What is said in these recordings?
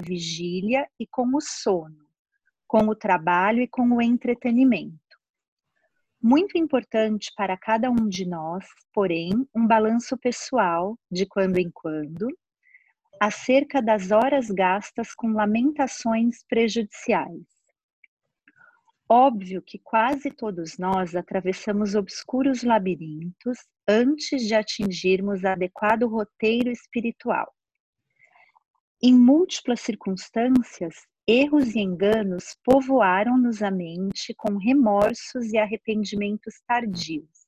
vigília e com o sono, com o trabalho e com o entretenimento. Muito importante para cada um de nós, porém, um balanço pessoal, de quando em quando, acerca das horas gastas com lamentações prejudiciais. Óbvio que quase todos nós atravessamos obscuros labirintos antes de atingirmos adequado roteiro espiritual. Em múltiplas circunstâncias, erros e enganos povoaram-nos a mente com remorsos e arrependimentos tardios.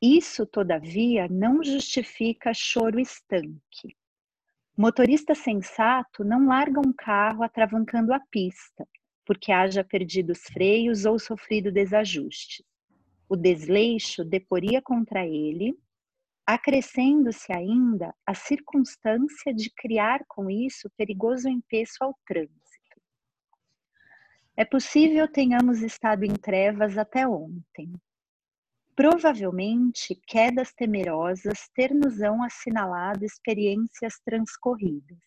Isso, todavia, não justifica choro estanque. Motorista sensato não larga um carro atravancando a pista, porque haja perdido os freios ou sofrido desajuste. O desleixo deporia contra ele acrescendo-se ainda a circunstância de criar com isso perigoso empeço ao trânsito. É possível tenhamos estado em trevas até ontem. Provavelmente, quedas temerosas ter-nos-ão assinalado experiências transcorridas.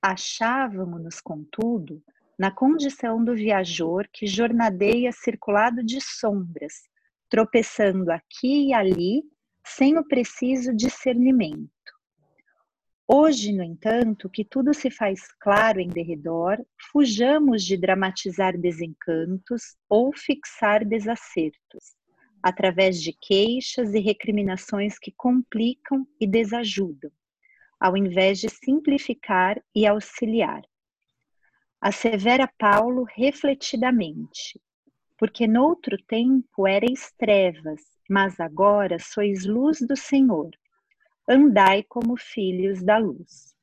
Achávamos-nos, contudo, na condição do viajor que jornadeia circulado de sombras, tropeçando aqui e ali sem o preciso discernimento. Hoje, no entanto, que tudo se faz claro em derredor, fujamos de dramatizar desencantos ou fixar desacertos, através de queixas e recriminações que complicam e desajudam, ao invés de simplificar e auxiliar. Assevera Paulo refletidamente, porque noutro tempo erais trevas, mas agora sois luz do Senhor. Andai como filhos da luz.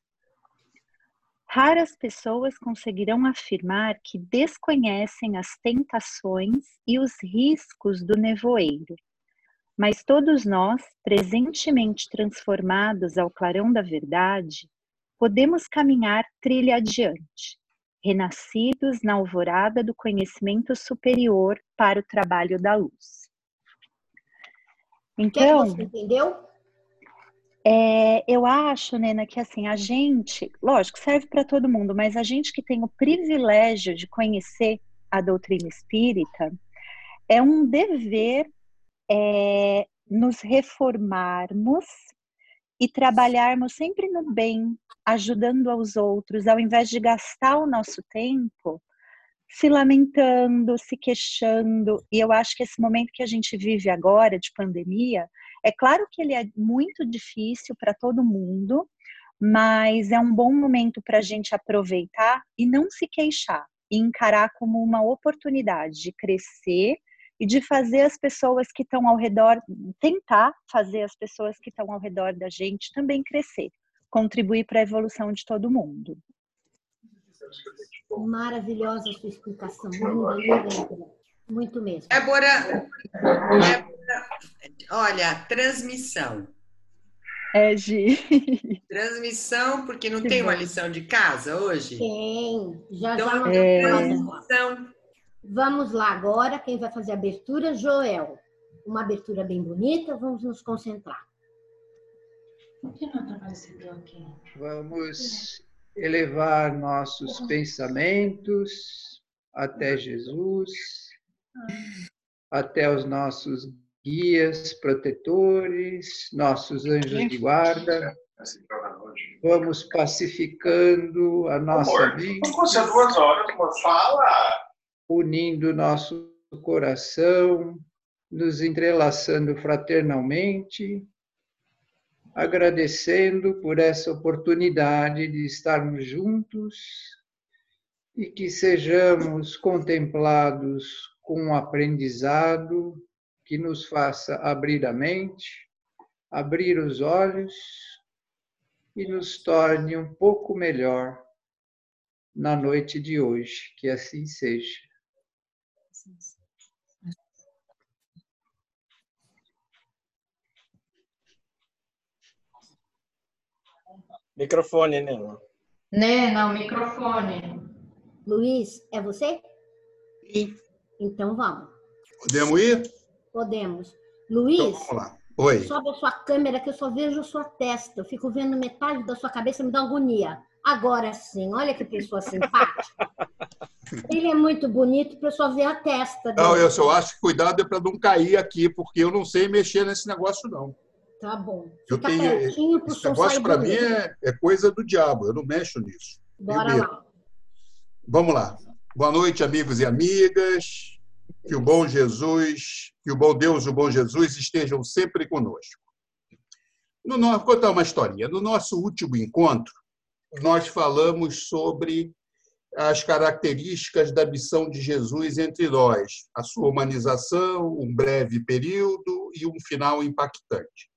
Raras pessoas conseguirão afirmar que desconhecem as tentações e os riscos do nevoeiro. Mas todos nós, presentemente transformados ao clarão da verdade, podemos caminhar trilha adiante, renascidos na alvorada do conhecimento superior para o trabalho da luz. Então, que você entendeu? É, eu acho, Nena, que assim, a gente, lógico, serve para todo mundo, mas a gente que tem o privilégio de conhecer a doutrina espírita, é um dever é, nos reformarmos e trabalharmos sempre no bem, ajudando aos outros, ao invés de gastar o nosso tempo se lamentando, se queixando. E eu acho que esse momento que a gente vive agora de pandemia, é claro que ele é muito difícil para todo mundo, mas é um bom momento para a gente aproveitar e não se queixar, e encarar como uma oportunidade de crescer e de fazer as pessoas que estão ao redor, tentar fazer as pessoas que estão ao redor da gente também crescer, contribuir para a evolução de todo mundo. Maravilhosa a sua explicação. Linda, linda, Muito mesmo. Débora, Débora, olha, transmissão. É, Gi. Transmissão, porque não que tem bom. uma lição de casa hoje? Tem. Já então, já é... transmissão. Vamos lá agora, quem vai fazer a abertura? Joel. Uma abertura bem bonita, vamos nos concentrar. Por que não está aparecendo aqui? Vamos elevar nossos pensamentos até Jesus, até os nossos guias, protetores, nossos anjos de guarda. Vamos pacificando a nossa amor, mente. duas horas, amor, fala! Unindo nosso coração, nos entrelaçando fraternalmente agradecendo por essa oportunidade de estarmos juntos e que sejamos contemplados com um aprendizado que nos faça abrir a mente, abrir os olhos e nos torne um pouco melhor na noite de hoje. Que assim seja. Microfone, Nena. Nena, o microfone. Luiz, é você? Sim. Então vamos. Podemos ir? Podemos. Luiz, então, vamos lá. Oi. sobe a sua câmera que eu só vejo a sua testa. Eu fico vendo metade da sua cabeça, me dá agonia. Agora sim, olha que pessoa simpática. Ele é muito bonito, para só ver a testa dele. Não, eu só acho que cuidado é para não cair aqui, porque eu não sei mexer nesse negócio, não. Tá bom. Eu tenho, esse negócio para mim é, é, coisa do diabo, eu não mexo nisso. Bora lá. Vamos lá. Boa noite, amigos e amigas. Que o bom Jesus, que o bom Deus e o bom Jesus estejam sempre conosco. No, vou contar uma historinha. No nosso último encontro, nós falamos sobre as características da missão de Jesus entre nós, a sua humanização, um breve período e um final impactante.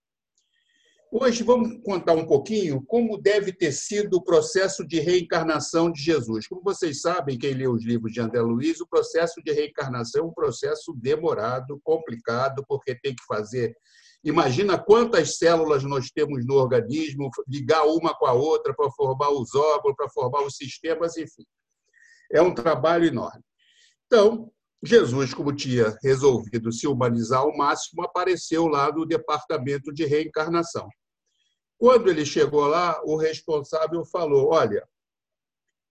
Hoje vamos contar um pouquinho como deve ter sido o processo de reencarnação de Jesus. Como vocês sabem, quem lê os livros de André Luiz, o processo de reencarnação é um processo demorado, complicado, porque tem que fazer. Imagina quantas células nós temos no organismo, ligar uma com a outra para formar os órgãos, para formar os sistemas, enfim. É um trabalho enorme. Então, Jesus, como tinha resolvido se humanizar ao máximo, apareceu lá no departamento de reencarnação. Quando ele chegou lá, o responsável falou: Olha,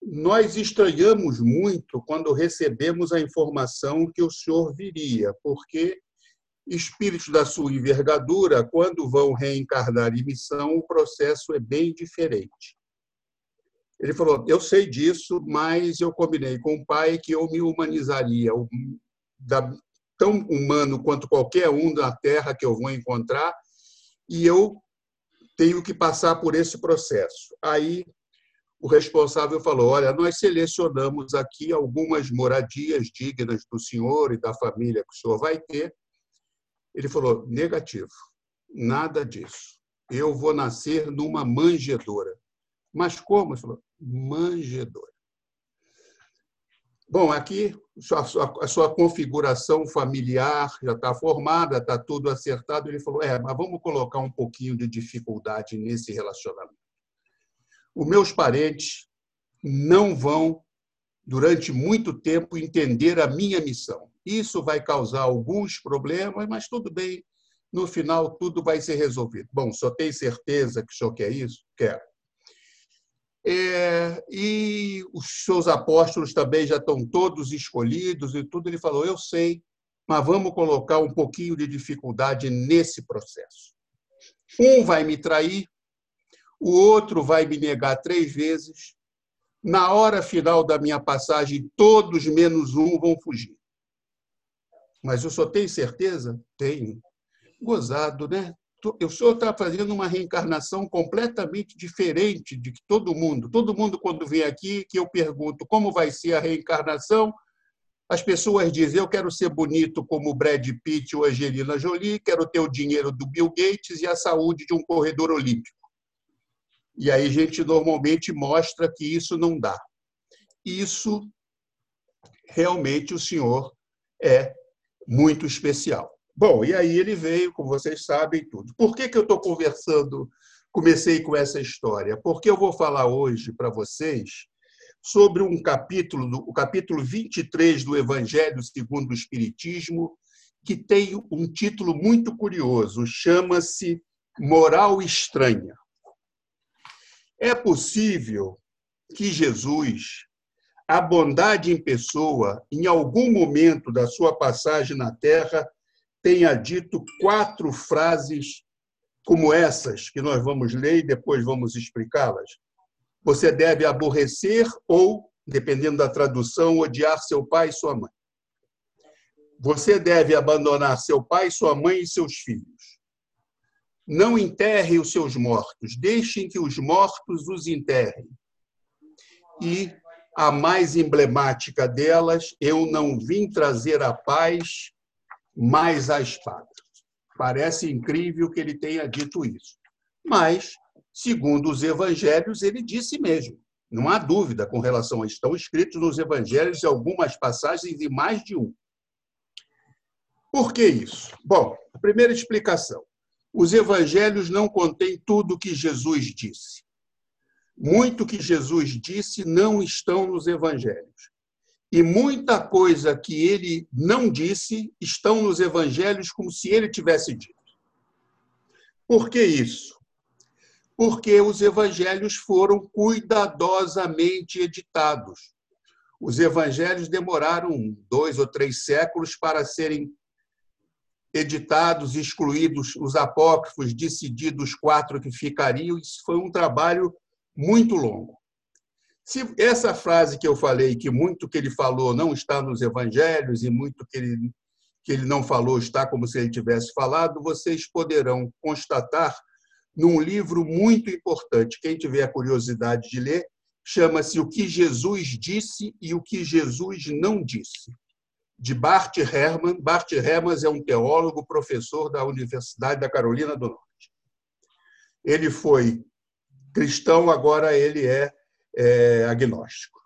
nós estranhamos muito quando recebemos a informação que o senhor viria, porque espíritos da sua envergadura, quando vão reencarnar em missão, o processo é bem diferente. Ele falou: Eu sei disso, mas eu combinei com o pai que eu me humanizaria, tão humano quanto qualquer um da terra que eu vou encontrar, e eu tenho que passar por esse processo. Aí o responsável falou: Olha, nós selecionamos aqui algumas moradias dignas do senhor e da família que o senhor vai ter. Ele falou: negativo, nada disso. Eu vou nascer numa manjedora. Mas como? Ele falou: manjedora. Bom, aqui a sua configuração familiar já está formada, está tudo acertado. Ele falou: é, mas vamos colocar um pouquinho de dificuldade nesse relacionamento. Os meus parentes não vão, durante muito tempo, entender a minha missão. Isso vai causar alguns problemas, mas tudo bem. No final, tudo vai ser resolvido. Bom, só tem certeza que o senhor quer isso? Quero. É, e os seus apóstolos também já estão todos escolhidos e tudo. Ele falou: Eu sei, mas vamos colocar um pouquinho de dificuldade nesse processo. Um vai me trair, o outro vai me negar três vezes. Na hora final da minha passagem, todos menos um vão fugir. Mas eu só tenho certeza? Tenho. Gozado, né? O senhor está fazendo uma reencarnação completamente diferente de todo mundo. Todo mundo, quando vem aqui, que eu pergunto como vai ser a reencarnação, as pessoas dizem: eu quero ser bonito como Brad Pitt ou Angelina Jolie, quero ter o dinheiro do Bill Gates e a saúde de um corredor olímpico. E aí a gente normalmente mostra que isso não dá. Isso realmente o senhor é muito especial. Bom, e aí ele veio, como vocês sabem, tudo. Por que, que eu estou conversando, comecei com essa história? Porque eu vou falar hoje para vocês sobre um capítulo, o capítulo 23 do Evangelho segundo o Espiritismo, que tem um título muito curioso, chama-se Moral Estranha. É possível que Jesus, a bondade em pessoa, em algum momento da sua passagem na Terra, tenha dito quatro frases como essas, que nós vamos ler e depois vamos explicá-las. Você deve aborrecer ou, dependendo da tradução, odiar seu pai e sua mãe. Você deve abandonar seu pai, sua mãe e seus filhos. Não enterre os seus mortos, deixem que os mortos os enterrem. E a mais emblemática delas, eu não vim trazer a paz, mais a espada. Parece incrível que ele tenha dito isso. Mas, segundo os evangelhos, ele disse mesmo. Não há dúvida com relação a. Estão escritos nos evangelhos algumas passagens e mais de um. Por que isso? Bom, a primeira explicação. Os evangelhos não contêm tudo o que Jesus disse. Muito que Jesus disse não estão nos evangelhos. E muita coisa que ele não disse estão nos evangelhos como se ele tivesse dito. Por que isso? porque os evangelhos foram cuidadosamente editados. Os evangelhos demoraram dois ou três séculos para serem editados, excluídos os apócrifos, decididos quatro que ficariam. Isso foi um trabalho muito longo. Se essa frase que eu falei, que muito que ele falou não está nos evangelhos e muito que ele, que ele não falou está como se ele tivesse falado, vocês poderão constatar num livro muito importante. Quem tiver a curiosidade de ler, chama-se O que Jesus disse e o que Jesus não disse, de Bart Herman. Bart Herman é um teólogo, professor da Universidade da Carolina do Norte. Ele foi cristão, agora ele é, é agnóstico.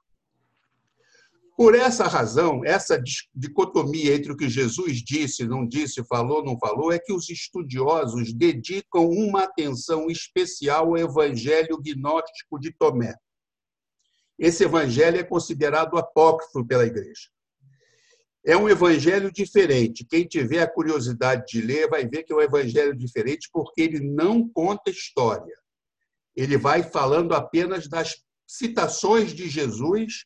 Por essa razão, essa dicotomia entre o que Jesus disse, não disse, falou, não falou, é que os estudiosos dedicam uma atenção especial ao evangelho gnóstico de Tomé. Esse evangelho é considerado apócrifo pela igreja. É um evangelho diferente. Quem tiver a curiosidade de ler vai ver que é um evangelho diferente porque ele não conta história. Ele vai falando apenas das citações de Jesus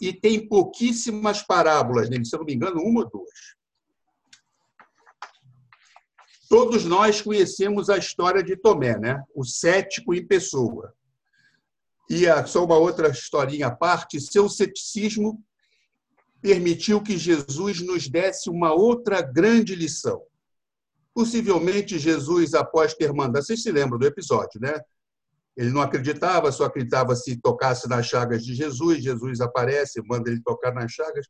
e tem pouquíssimas parábolas nele, se eu não me engano, uma ou duas. Todos nós conhecemos a história de Tomé, né? o cético em pessoa. E só uma outra historinha à parte: seu ceticismo permitiu que Jesus nos desse uma outra grande lição. Possivelmente, Jesus, após ter mandado, vocês se lembram do episódio, né? Ele não acreditava, só acreditava se tocasse nas chagas de Jesus. Jesus aparece, manda ele tocar nas chagas.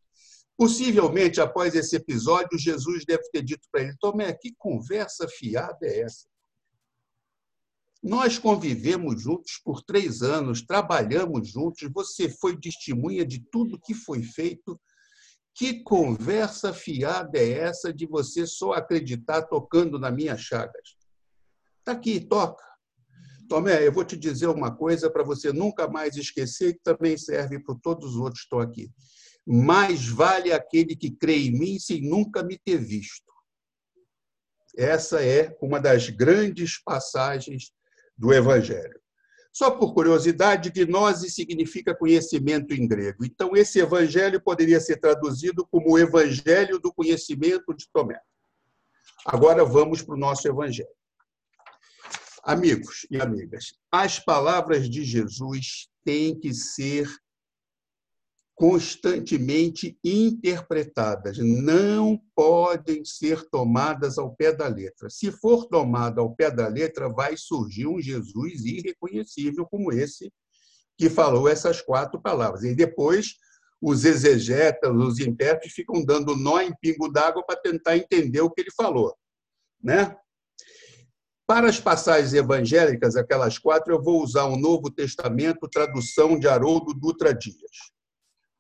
Possivelmente, após esse episódio, Jesus deve ter dito para ele: Tomé, que conversa fiada é essa? Nós convivemos juntos por três anos, trabalhamos juntos, você foi testemunha de tudo que foi feito. Que conversa fiada é essa de você só acreditar tocando nas minhas chagas? Está aqui, toca. Tomé, eu vou te dizer uma coisa para você nunca mais esquecer, que também serve para todos os outros que estão aqui. Mais vale aquele que crê em mim sem nunca me ter visto. Essa é uma das grandes passagens do Evangelho. Só por curiosidade, gnose significa conhecimento em grego. Então, esse evangelho poderia ser traduzido como o evangelho do conhecimento de Tomé. Agora vamos para o nosso evangelho. Amigos e amigas, as palavras de Jesus têm que ser constantemente interpretadas, não podem ser tomadas ao pé da letra. Se for tomada ao pé da letra, vai surgir um Jesus irreconhecível como esse que falou essas quatro palavras. E depois os exegetas, os intérpretes ficam dando nó em pingo d'água para tentar entender o que ele falou, né? Para as passagens evangélicas, aquelas quatro, eu vou usar o Novo Testamento, tradução de Haroldo Dutra Dias.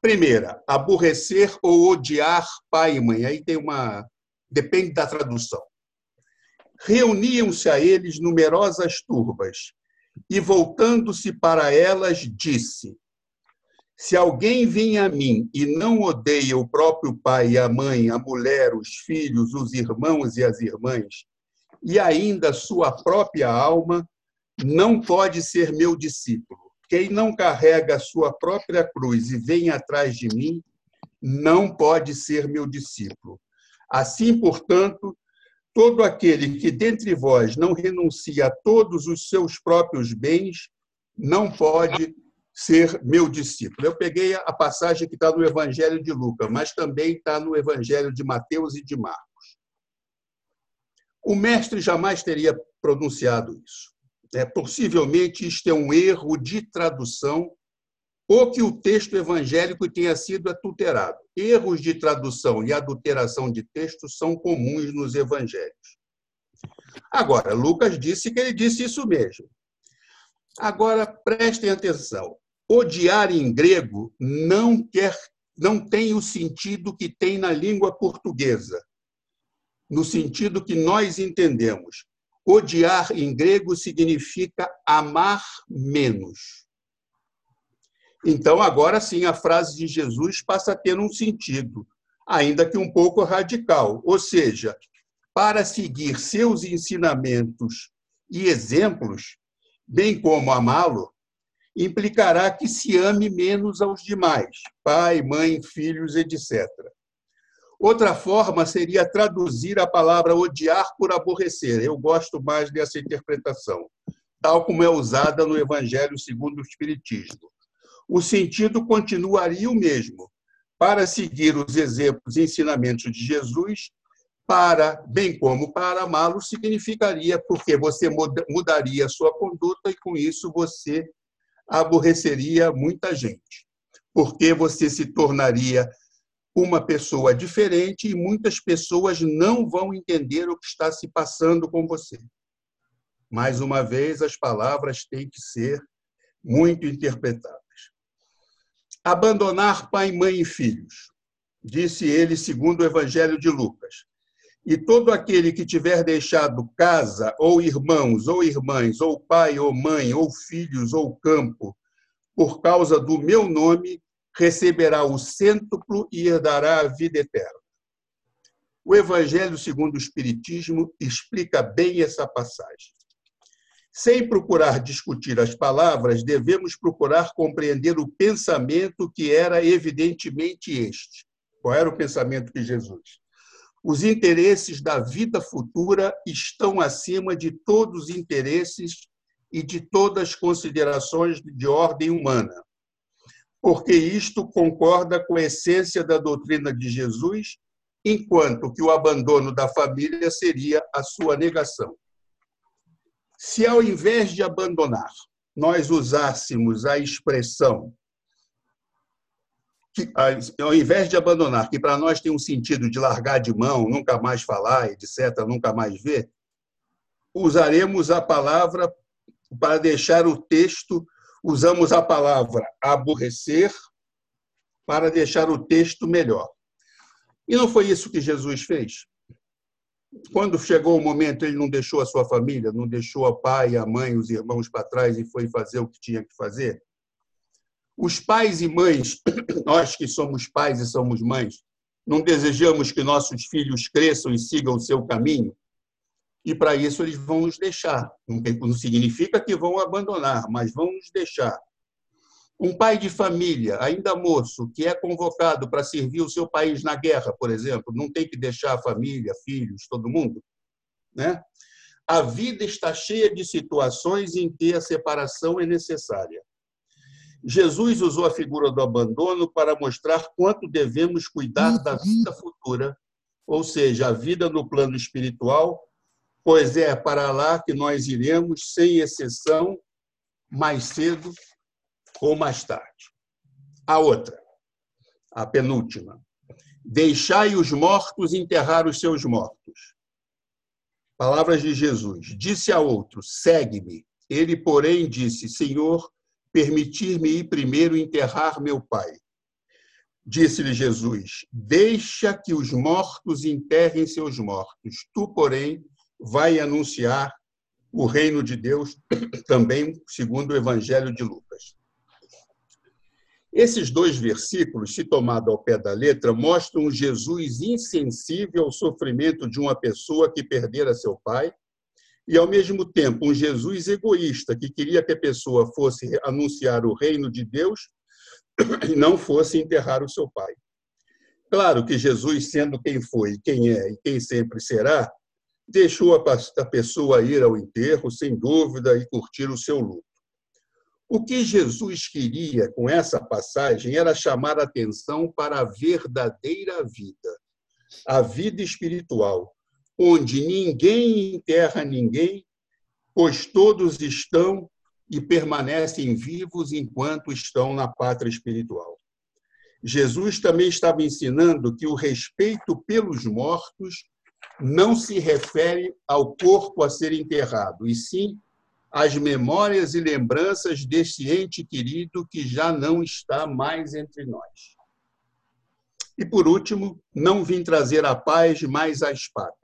Primeira, aborrecer ou odiar pai e mãe. Aí tem uma. Depende da tradução. Reuniam-se a eles numerosas turbas, e voltando-se para elas, disse: Se alguém vem a mim e não odeia o próprio pai e a mãe, a mulher, os filhos, os irmãos e as irmãs, e ainda sua própria alma, não pode ser meu discípulo. Quem não carrega a sua própria cruz e vem atrás de mim, não pode ser meu discípulo. Assim, portanto, todo aquele que dentre vós não renuncia a todos os seus próprios bens, não pode ser meu discípulo. Eu peguei a passagem que está no Evangelho de Lucas, mas também está no Evangelho de Mateus e de Marcos. O mestre jamais teria pronunciado isso. É, possivelmente isto é um erro de tradução ou que o texto evangélico tenha sido adulterado. Erros de tradução e adulteração de texto são comuns nos evangelhos. Agora, Lucas disse que ele disse isso mesmo. Agora, prestem atenção. Odiar em grego não quer não tem o sentido que tem na língua portuguesa no sentido que nós entendemos. Odiar em grego significa amar menos. Então, agora sim, a frase de Jesus passa a ter um sentido, ainda que um pouco radical. Ou seja, para seguir seus ensinamentos e exemplos, bem como amá-lo, implicará que se ame menos aos demais, pai, mãe, filhos, etc. Outra forma seria traduzir a palavra odiar por aborrecer. Eu gosto mais dessa interpretação, tal como é usada no Evangelho segundo o Espiritismo. O sentido continuaria o mesmo. Para seguir os exemplos e ensinamentos de Jesus, para, bem como para amá-lo, significaria porque você mudaria sua conduta e com isso você aborreceria muita gente, porque você se tornaria uma pessoa diferente e muitas pessoas não vão entender o que está se passando com você. Mais uma vez, as palavras têm que ser muito interpretadas. Abandonar pai, mãe e filhos, disse ele segundo o Evangelho de Lucas. E todo aquele que tiver deixado casa, ou irmãos, ou irmãs, ou pai, ou mãe, ou filhos, ou campo, por causa do meu nome, receberá o cêntuplo e herdará a vida eterna. O Evangelho segundo o Espiritismo explica bem essa passagem. Sem procurar discutir as palavras, devemos procurar compreender o pensamento que era evidentemente este. Qual era o pensamento de Jesus? Os interesses da vida futura estão acima de todos os interesses e de todas as considerações de ordem humana, porque isto concorda com a essência da doutrina de Jesus, enquanto que o abandono da família seria a sua negação. Se ao invés de abandonar, nós usássemos a expressão que, ao invés de abandonar, que para nós tem um sentido de largar de mão, nunca mais falar, etc., nunca mais ver, usaremos a palavra para deixar o texto, usamos a palavra aborrecer para deixar o texto melhor. E não foi isso que Jesus fez? Quando chegou o momento, ele não deixou a sua família, não deixou o pai, a mãe, os irmãos para trás e foi fazer o que tinha que fazer? Os pais e mães, nós que somos pais e somos mães, não desejamos que nossos filhos cresçam e sigam o seu caminho? E para isso eles vão nos deixar. Não significa que vão abandonar, mas vão nos deixar. Um pai de família, ainda moço, que é convocado para servir o seu país na guerra, por exemplo, não tem que deixar a família, filhos, todo mundo? Né? A vida está cheia de situações em que a separação é necessária. Jesus usou a figura do abandono para mostrar quanto devemos cuidar da vida futura, ou seja, a vida no plano espiritual, pois é para lá que nós iremos, sem exceção, mais cedo ou mais tarde. A outra, a penúltima. Deixai os mortos enterrar os seus mortos. Palavras de Jesus. Disse a outro: segue-me. Ele, porém, disse: Senhor, permitir-me ir primeiro enterrar meu pai. Disse-lhe Jesus: Deixa que os mortos enterrem seus mortos. Tu, porém, vai anunciar o reino de Deus, também segundo o Evangelho de Lucas. Esses dois versículos, se tomado ao pé da letra, mostram Jesus insensível ao sofrimento de uma pessoa que perdera seu pai e, ao mesmo tempo, um Jesus egoísta que queria que a pessoa fosse anunciar o reino de Deus e não fosse enterrar o seu pai. Claro que Jesus, sendo quem foi, quem é e quem sempre será, deixou a pessoa ir ao enterro, sem dúvida, e curtir o seu luto. O que Jesus queria com essa passagem era chamar a atenção para a verdadeira vida, a vida espiritual, onde ninguém enterra ninguém, pois todos estão e permanecem vivos enquanto estão na pátria espiritual. Jesus também estava ensinando que o respeito pelos mortos não se refere ao corpo a ser enterrado, e sim às memórias e lembranças desse ente querido que já não está mais entre nós. E por último, não vim trazer a paz, mas a espada.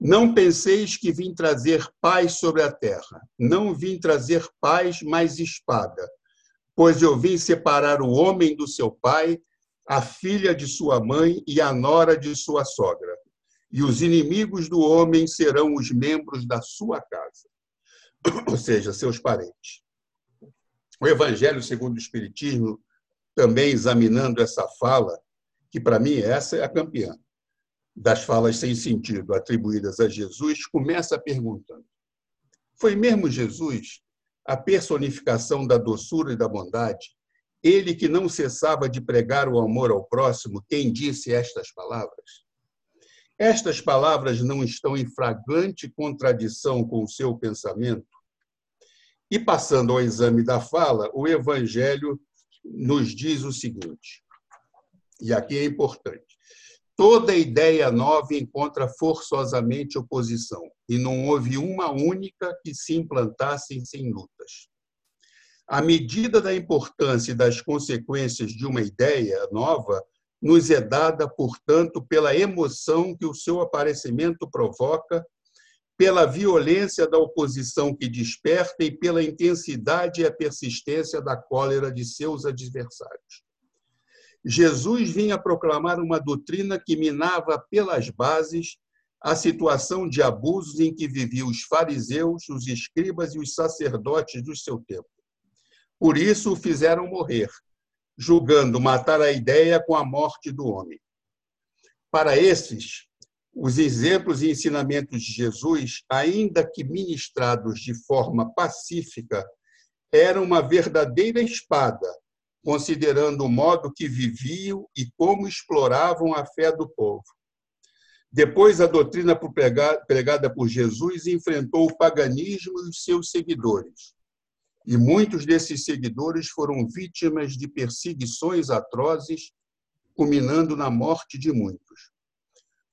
Não penseis que vim trazer paz sobre a terra. Não vim trazer paz, mas espada. Pois eu vim separar o homem do seu pai, a filha de sua mãe e a nora de sua sogra. E os inimigos do homem serão os membros da sua casa. ou seja, seus parentes. O Evangelho segundo o Espiritismo, também examinando essa fala, que para mim essa é a campeã das falas sem sentido atribuídas a Jesus, começa perguntando: Foi mesmo Jesus a personificação da doçura e da bondade? Ele que não cessava de pregar o amor ao próximo, quem disse estas palavras? Estas palavras não estão em flagrante contradição com o seu pensamento? E passando ao exame da fala, o Evangelho nos diz o seguinte, e aqui é importante: toda ideia nova encontra forçosamente oposição, e não houve uma única que se implantasse sem lutas. A medida da importância e das consequências de uma ideia nova nos é dada, portanto, pela emoção que o seu aparecimento provoca pela violência da oposição que desperta e pela intensidade e a persistência da cólera de seus adversários. Jesus vinha proclamar uma doutrina que minava pelas bases a situação de abusos em que viviam os fariseus, os escribas e os sacerdotes do seu tempo. Por isso o fizeram morrer, julgando matar a ideia com a morte do homem. Para esses, os exemplos e ensinamentos de Jesus, ainda que ministrados de forma pacífica, eram uma verdadeira espada, considerando o modo que viviam e como exploravam a fé do povo. Depois, a doutrina pregada por Jesus enfrentou o paganismo e os seus seguidores. E muitos desses seguidores foram vítimas de perseguições atrozes, culminando na morte de muitos.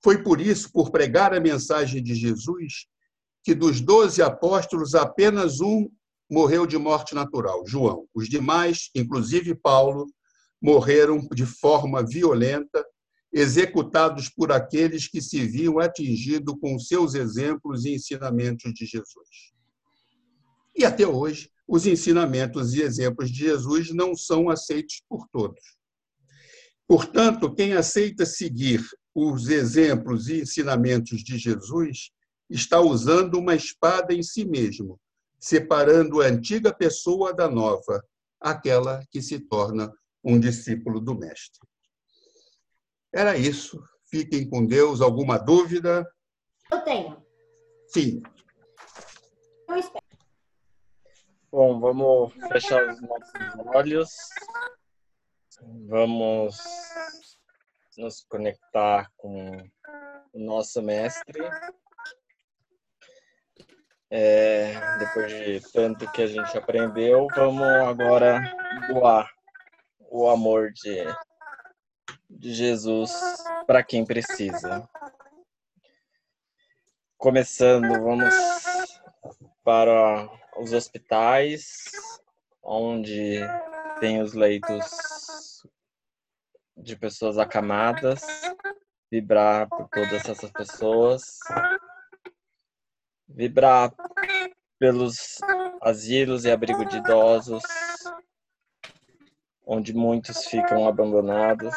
Foi por isso, por pregar a mensagem de Jesus, que dos doze apóstolos, apenas um morreu de morte natural, João. Os demais, inclusive Paulo, morreram de forma violenta, executados por aqueles que se viam atingidos com seus exemplos e ensinamentos de Jesus. E até hoje, os ensinamentos e exemplos de Jesus não são aceitos por todos. Portanto, quem aceita seguir os exemplos e ensinamentos de Jesus, está usando uma espada em si mesmo, separando a antiga pessoa da nova, aquela que se torna um discípulo do Mestre. Era isso. Fiquem com Deus. Alguma dúvida? Eu tenho. Sim. Eu espero. Bom, vamos fechar os nossos olhos. Vamos nos conectar com o nosso mestre. É, depois de tanto que a gente aprendeu, vamos agora doar o amor de, de Jesus para quem precisa. Começando, vamos para os hospitais, onde tem os leitos de pessoas acamadas, vibrar por todas essas pessoas, vibrar pelos asilos e abrigo de idosos, onde muitos ficam abandonados,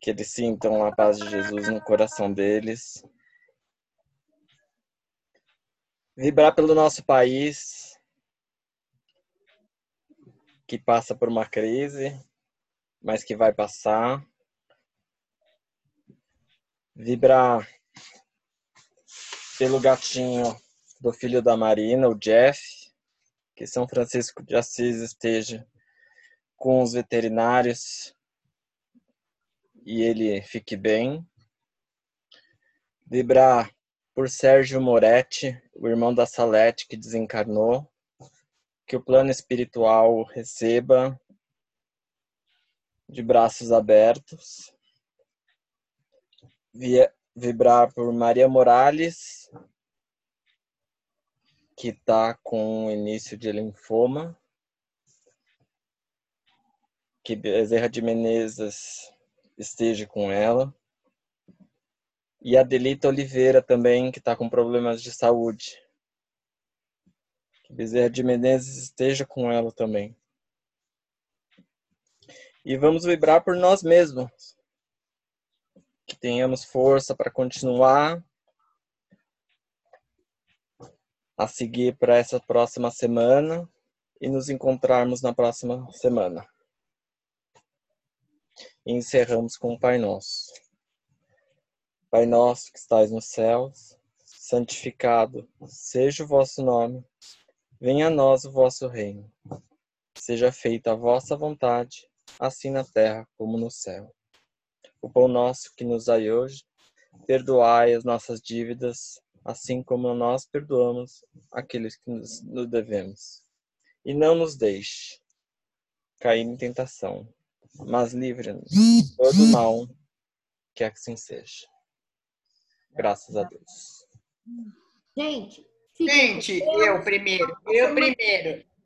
que eles sintam a paz de Jesus no coração deles. Vibrar pelo nosso país, que passa por uma crise, mas que vai passar. Vibrar pelo gatinho do filho da Marina, o Jeff, que São Francisco de Assis esteja com os veterinários e ele fique bem. Vibrar por Sérgio Moretti, o irmão da Salete que desencarnou, que o plano espiritual receba de braços abertos, via, vibrar por Maria Morales, que está com início de linfoma, que Bezerra de Menezes esteja com ela, e a Delita Oliveira também, que está com problemas de saúde. Que Bezerra de Menezes esteja com ela também e vamos vibrar por nós mesmos. Que tenhamos força para continuar a seguir para essa próxima semana e nos encontrarmos na próxima semana. E encerramos com o Pai Nosso. Pai nosso que estais nos céus, santificado seja o vosso nome. Venha a nós o vosso reino. Seja feita a vossa vontade, assim na terra como no céu. O pão nosso que nos dai hoje, perdoai as nossas dívidas, assim como nós perdoamos aqueles que nos, nos devemos. E não nos deixe cair em tentação, mas livre-nos de todo mal, que assim seja. Graças a Deus. Gente, Gente, eu primeiro, eu primeiro.